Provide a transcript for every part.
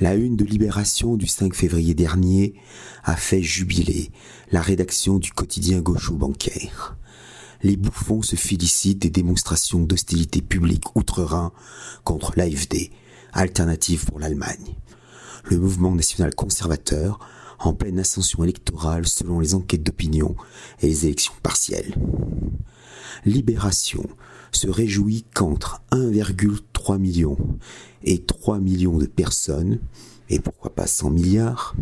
La une de Libération du 5 février dernier a fait jubiler la rédaction du quotidien gaucho-bancaire. Les bouffons se félicitent des démonstrations d'hostilité publique outre-Rhin contre l'AFD, alternative pour l'Allemagne. Le mouvement national conservateur en pleine ascension électorale selon les enquêtes d'opinion et les élections partielles. Libération se réjouit qu'entre 1,3 million et 3 millions de personnes, et pourquoi pas 100 milliards,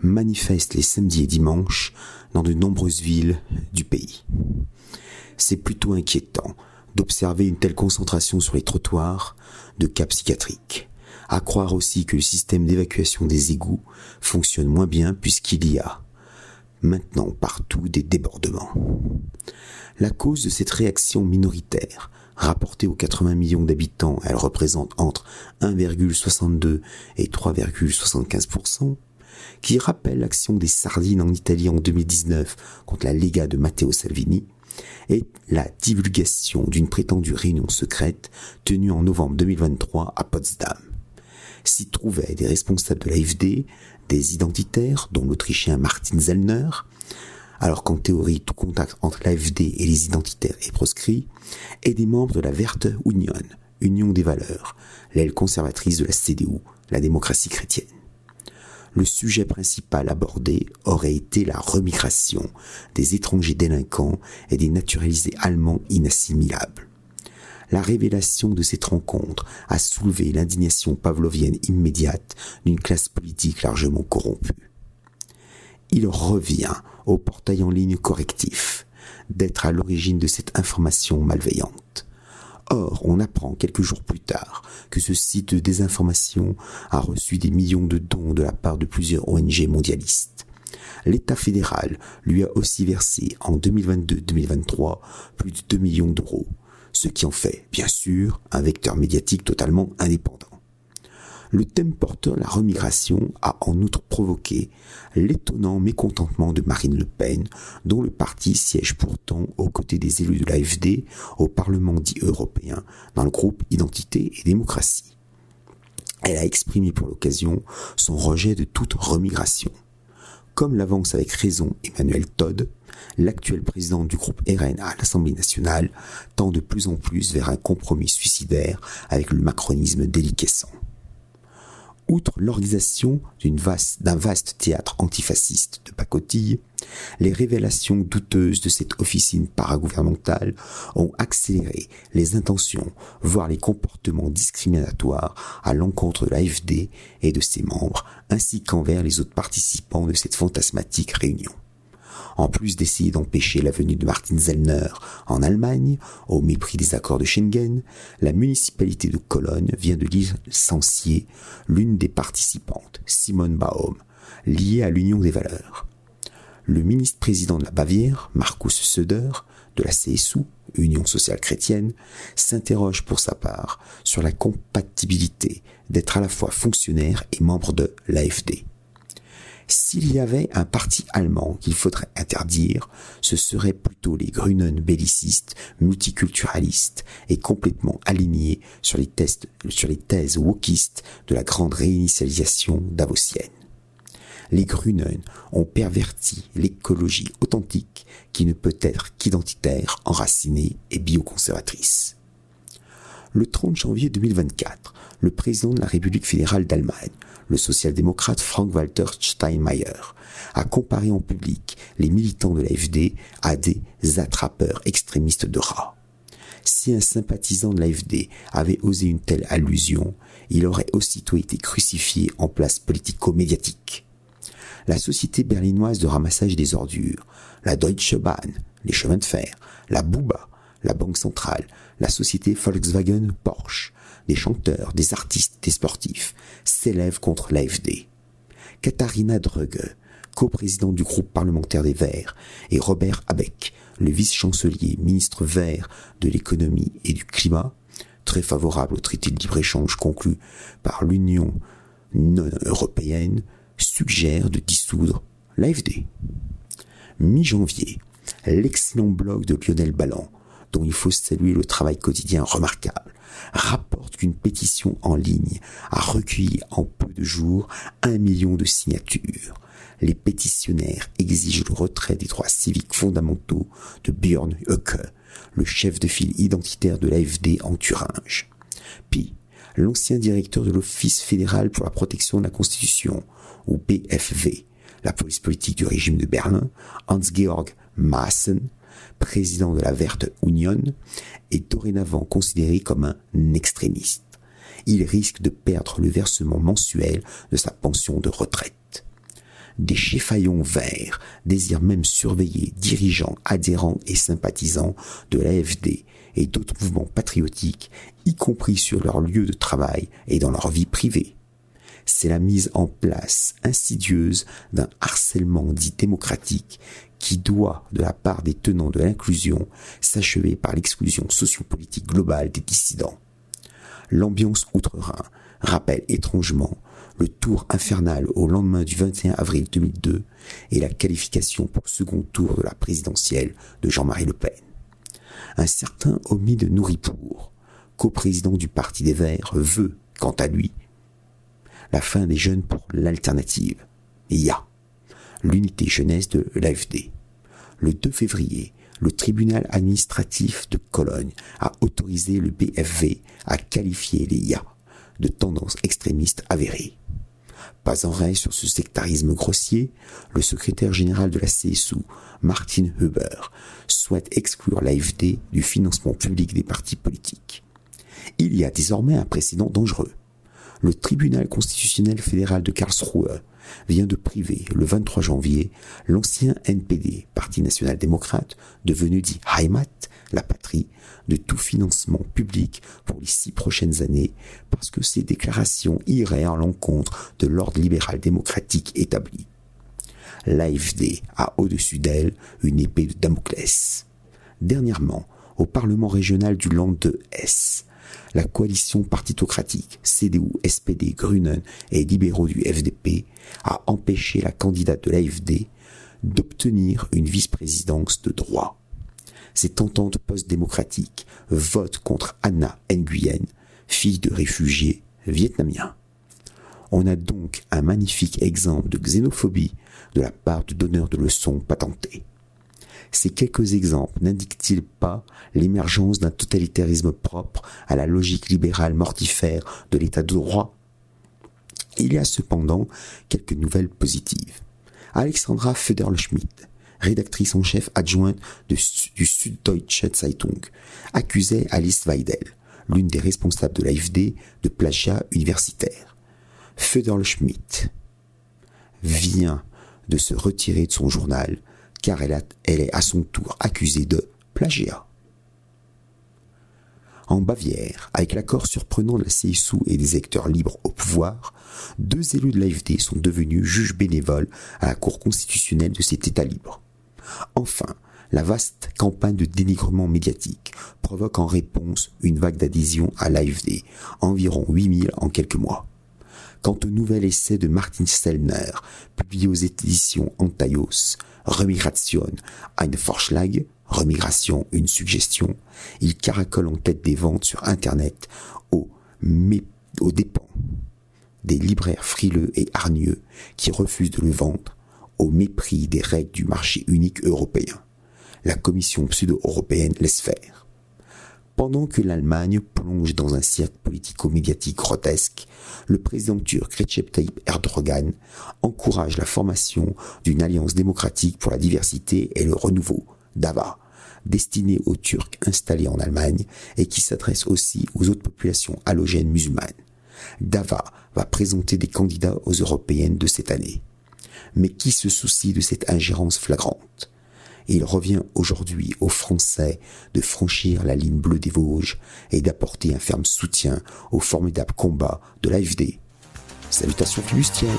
manifestent les samedis et dimanches dans de nombreuses villes du pays. C'est plutôt inquiétant d'observer une telle concentration sur les trottoirs de cas psychiatriques. À croire aussi que le système d'évacuation des égouts fonctionne moins bien puisqu'il y a maintenant partout des débordements. La cause de cette réaction minoritaire, rapportée aux 80 millions d'habitants, elle représente entre 1,62 et 3,75%, qui rappelle l'action des sardines en Italie en 2019 contre la Lega de Matteo Salvini, est la divulgation d'une prétendue réunion secrète tenue en novembre 2023 à Potsdam. S'y trouvaient des responsables de l'AFD, des identitaires, dont l'Autrichien Martin Zellner, alors qu'en théorie tout contact entre l'AFD et les identitaires est proscrit, et des membres de la Verte Union, Union des valeurs, l'aile conservatrice de la CDU, la démocratie chrétienne. Le sujet principal abordé aurait été la remigration des étrangers délinquants et des naturalisés allemands inassimilables. La révélation de cette rencontre a soulevé l'indignation pavlovienne immédiate d'une classe politique largement corrompue. Il revient au portail en ligne correctif d'être à l'origine de cette information malveillante. Or, on apprend quelques jours plus tard que ce site de désinformation a reçu des millions de dons de la part de plusieurs ONG mondialistes. L'État fédéral lui a aussi versé en 2022-2023 plus de 2 millions d'euros, ce qui en fait, bien sûr, un vecteur médiatique totalement indépendant. Le thème porteur la remigration a en outre provoqué l'étonnant mécontentement de Marine Le Pen, dont le parti siège pourtant aux côtés des élus de l'AFD au Parlement dit européen dans le groupe Identité et démocratie. Elle a exprimé pour l'occasion son rejet de toute remigration. Comme l'avance avec raison Emmanuel Todd, l'actuel président du groupe RN à l'Assemblée nationale tend de plus en plus vers un compromis suicidaire avec le macronisme déliquescent. Outre l'organisation d'un vaste, théâtre antifasciste de pacotille, les révélations douteuses de cette officine paragouvernementale ont accéléré les intentions, voire les comportements discriminatoires à l'encontre de l'AFD et de ses membres, ainsi qu'envers les autres participants de cette fantasmatique réunion en plus d'essayer d'empêcher la venue de Martin Zellner en Allemagne, au mépris des accords de Schengen, la municipalité de Cologne vient de licencier l'une des participantes, Simone Baum, liée à l'Union des valeurs. Le ministre-président de la Bavière, Markus Söder, de la CSU, Union sociale chrétienne, s'interroge pour sa part sur la compatibilité d'être à la fois fonctionnaire et membre de l'AFD. S'il y avait un parti allemand qu'il faudrait interdire, ce seraient plutôt les Grünen bellicistes, multiculturalistes et complètement alignés sur les, thèses wokistes de la grande réinitialisation davosienne. Les Grünen ont perverti l'écologie authentique qui ne peut être qu'identitaire, enracinée et bioconservatrice. Le 30 janvier 2024, le président de la République fédérale d'Allemagne, le social-démocrate Frank-Walter Steinmeier, a comparé en public les militants de l'AFD à des attrapeurs extrémistes de rats. Si un sympathisant de l'AFD avait osé une telle allusion, il aurait aussitôt été crucifié en place politico-médiatique. La société berlinoise de ramassage des ordures, la Deutsche Bahn, les chemins de fer, la Buba, la Banque centrale, la société Volkswagen Porsche, des chanteurs, des artistes, des sportifs, s'élèvent contre l'AFD. Katharina Dröge, coprésidente du groupe parlementaire des Verts, et Robert Abeck, le vice-chancelier ministre vert de l'économie et du climat, très favorable au traité de libre-échange conclu par l'Union non européenne, suggèrent de dissoudre l'AFD. Mi-janvier, l'excellent blog de Lionel Ballan, dont il faut saluer le travail quotidien remarquable, rapporte qu'une pétition en ligne a recueilli en peu de jours un million de signatures. Les pétitionnaires exigent le retrait des droits civiques fondamentaux de Björn Höcke, le chef de file identitaire de l'AFD en Thuringe. Puis, l'ancien directeur de l'Office fédéral pour la protection de la Constitution, ou BFV, la police politique du régime de Berlin, Hans-Georg Maassen, président de la Verte Union, est dorénavant considéré comme un extrémiste. Il risque de perdre le versement mensuel de sa pension de retraite. Des chifaillons verts désirent même surveiller dirigeants, adhérents et sympathisants de l'AFD et d'autres mouvements patriotiques, y compris sur leur lieu de travail et dans leur vie privée. C'est la mise en place insidieuse d'un harcèlement dit démocratique qui doit, de la part des tenants de l'inclusion, s'achever par l'exclusion sociopolitique globale des dissidents. L'ambiance outre-Rhin rappelle étrangement le tour infernal au lendemain du 21 avril 2002 et la qualification pour second tour de la présidentielle de Jean-Marie Le Pen. Un certain de Nouripour, coprésident du Parti des Verts, veut, quant à lui, la fin des jeunes pour l'alternative. IA l'unité jeunesse de l'AFD. Le 2 février, le tribunal administratif de Cologne a autorisé le BFV à qualifier les IA de tendance extrémiste avérée. Pas en règle sur ce sectarisme grossier, le secrétaire général de la CSU, Martin Huber, souhaite exclure l'AFD du financement public des partis politiques. Il y a désormais un précédent dangereux. Le tribunal constitutionnel fédéral de Karlsruhe vient de priver le 23 janvier l'ancien NPD, Parti national-démocrate, devenu dit Heimat, la patrie, de tout financement public pour les six prochaines années parce que ces déclarations iraient à l'encontre de l'ordre libéral démocratique établi. L'AFD a au-dessus d'elle une épée de Damoclès. Dernièrement, au Parlement régional du Land de S, la coalition partitocratique CDU, SPD, Grünen et libéraux du FDP a empêché la candidate de l'AFD d'obtenir une vice-présidence de droit. Cette entente post-démocratique vote contre Anna Nguyen, fille de réfugiés vietnamiens. On a donc un magnifique exemple de xénophobie de la part de donneurs de leçons patentés. Ces quelques exemples n'indiquent-ils pas l'émergence d'un totalitarisme propre à la logique libérale mortifère de l'état de droit? Il y a cependant quelques nouvelles positives. Alexandra Federle-Schmidt, rédactrice en chef adjointe du Süddeutsche Zeitung, accusait Alice Weidel, l'une des responsables de l'AFD, de plagiat universitaire. Federle-Schmidt vient de se retirer de son journal car elle, est à son tour accusée de plagiat. En Bavière, avec l'accord surprenant de la CSU et des acteurs libres au pouvoir, deux élus de l'AFD sont devenus juges bénévoles à la Cour constitutionnelle de cet État libre. Enfin, la vaste campagne de dénigrement médiatique provoque en réponse une vague d'adhésion à l'AFD, environ 8000 en quelques mois. Quant au nouvel essai de Martin Sellner, publié aux éditions Antaios, Remigration, ein Vorschlag, remigration, une suggestion, il caracole en tête des ventes sur Internet au, aux dépens des libraires frileux et hargneux qui refusent de le vendre au mépris des règles du marché unique européen. La Commission pseudo-européenne laisse faire. Pendant que l'Allemagne plonge dans un cirque politico-médiatique grotesque, le président turc Recep Tayyip Erdogan encourage la formation d'une alliance démocratique pour la diversité et le renouveau, DAVA, destinée aux Turcs installés en Allemagne et qui s'adresse aussi aux autres populations halogènes musulmanes. DAVA va présenter des candidats aux européennes de cette année. Mais qui se soucie de cette ingérence flagrante? Il revient aujourd'hui aux Français de franchir la ligne bleue des Vosges et d'apporter un ferme soutien au formidable combat de l'AFD. Salutations flibustiennes